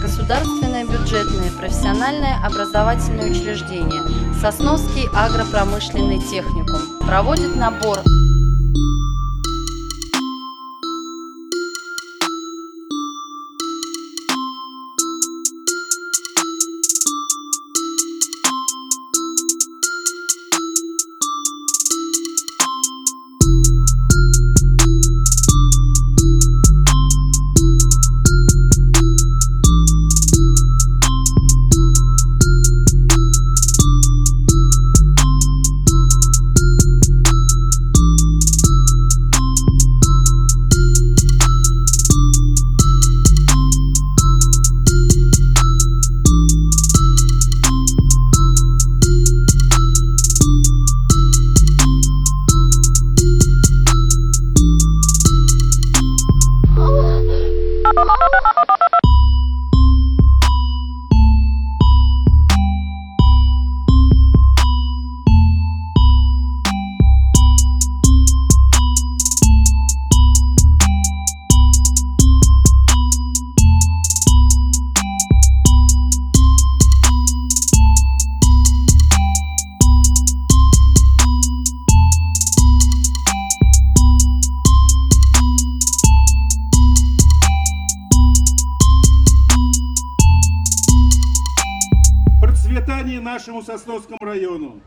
Государственное бюджетное профессиональное образовательное учреждение Сосновский агропромышленный техникум проводит набор процветание нашему Сосновскому району.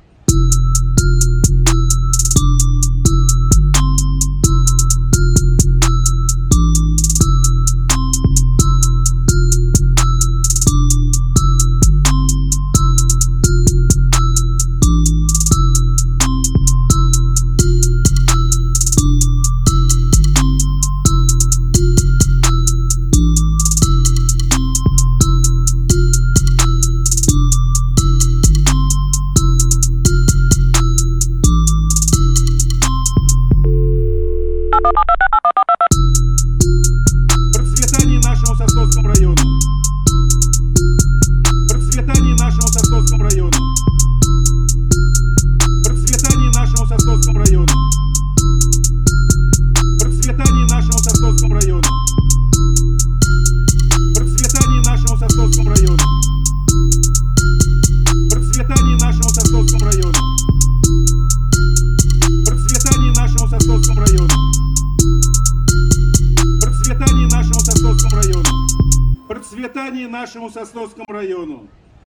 Процветание нашему Сосновскому району.